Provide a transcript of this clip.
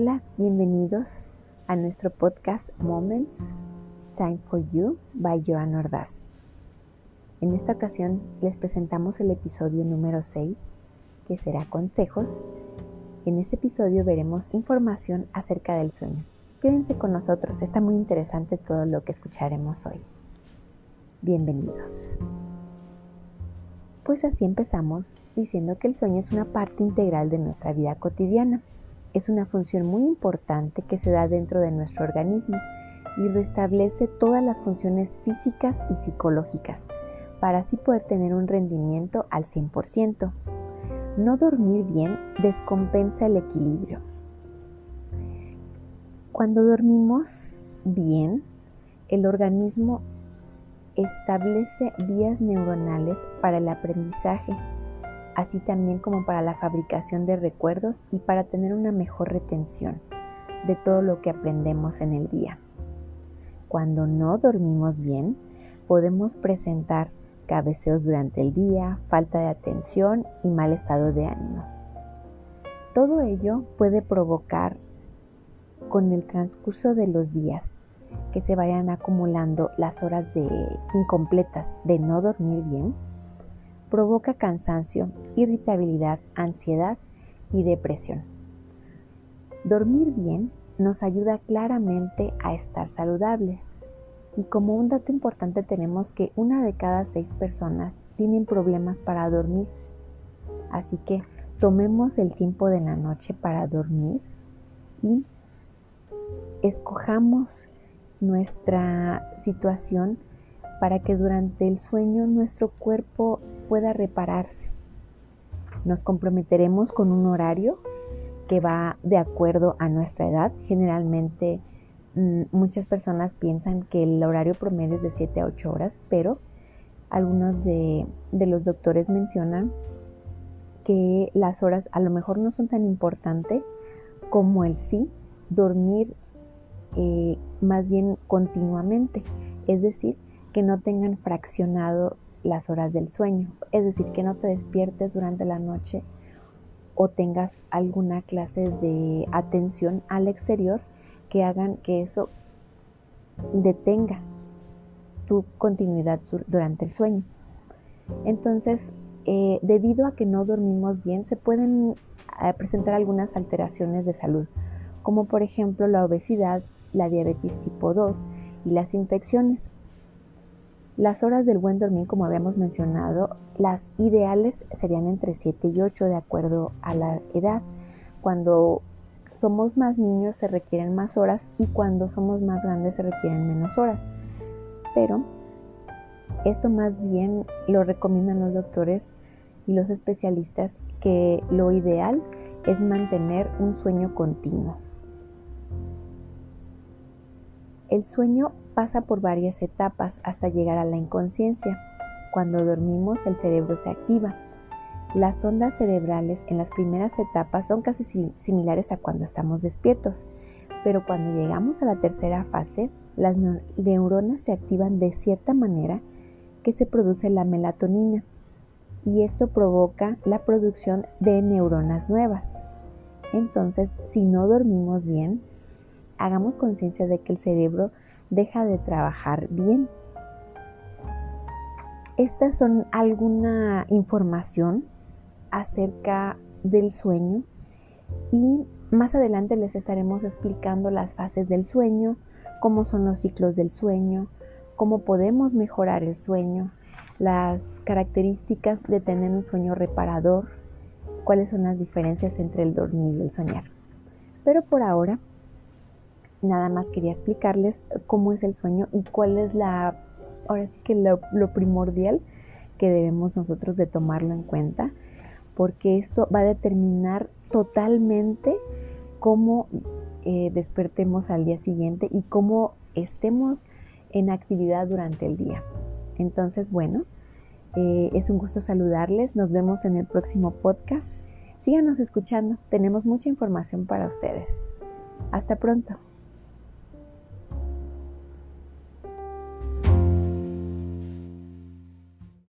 Hola, bienvenidos a nuestro podcast Moments Time for You by Joan Ordaz. En esta ocasión les presentamos el episodio número 6, que será consejos. En este episodio veremos información acerca del sueño. Quédense con nosotros, está muy interesante todo lo que escucharemos hoy. Bienvenidos. Pues así empezamos diciendo que el sueño es una parte integral de nuestra vida cotidiana. Es una función muy importante que se da dentro de nuestro organismo y restablece todas las funciones físicas y psicológicas para así poder tener un rendimiento al 100%. No dormir bien descompensa el equilibrio. Cuando dormimos bien, el organismo establece vías neuronales para el aprendizaje, así también como para la fabricación de recuerdos y para tener una mejor retención de todo lo que aprendemos en el día. Cuando no dormimos bien, podemos presentar cabeceos durante el día, falta de atención y mal estado de ánimo. Todo ello puede provocar con el transcurso de los días que se vayan acumulando las horas de incompletas de no dormir bien, provoca cansancio, irritabilidad, ansiedad y depresión. Dormir bien nos ayuda claramente a estar saludables. Y como un dato importante tenemos que una de cada seis personas tienen problemas para dormir. Así que tomemos el tiempo de la noche para dormir y escojamos nuestra situación para que durante el sueño nuestro cuerpo pueda repararse. Nos comprometeremos con un horario que va de acuerdo a nuestra edad. Generalmente mm, muchas personas piensan que el horario promedio es de 7 a 8 horas, pero algunos de, los doctores mencionan que las horas a lo mejor no son tan importantes como el sí dormir eh, más bien continuamente, es decir, que no tengan fraccionado las horas del sueño, es decir, que no te despiertes durante la noche o tengas alguna clase de atención al exterior que hagan que eso detenga tu continuidad durante el sueño. Entonces, eh, debido a que no dormimos bien, se pueden eh, presentar algunas alteraciones de salud, como por ejemplo la obesidad, la diabetes tipo 2 y las infecciones. Las horas del buen dormir, como habíamos mencionado, las ideales serían entre 7 y 8 de acuerdo a la edad. Cuando somos más niños se requieren más horas y cuando somos más grandes se requieren menos horas. Pero esto más bien lo recomiendan los doctores y los especialistas que lo ideal es mantener un sueño continuo. El sueño pasa por varias etapas hasta llegar a la inconsciencia. Cuando dormimos el cerebro se activa. Las ondas cerebrales en las primeras etapas son casi similares a cuando estamos despiertos, pero cuando llegamos a la tercera fase, las neuronas se activan de cierta manera que se produce la melatonina y esto provoca la producción de neuronas nuevas. Entonces, si no dormimos bien, hagamos conciencia de que el cerebro deja de trabajar bien. Estas son alguna información acerca del sueño y más adelante les estaremos explicando las fases del sueño, cómo son los ciclos del sueño, cómo podemos mejorar el sueño, las características de tener un sueño reparador, cuáles son las diferencias entre el dormir y el soñar. Pero por ahora nada más quería explicarles cómo es el sueño y cuál es la, ahora sí que lo, primordial que debemos nosotros de tomarlo en cuenta, porque esto va a determinar totalmente cómo eh, despertemos al día siguiente y cómo estemos en actividad durante el día. Entonces, bueno, eh, es un gusto saludarles. Nos vemos en el próximo podcast. Síganos escuchando. Tenemos mucha información para ustedes. Hasta pronto.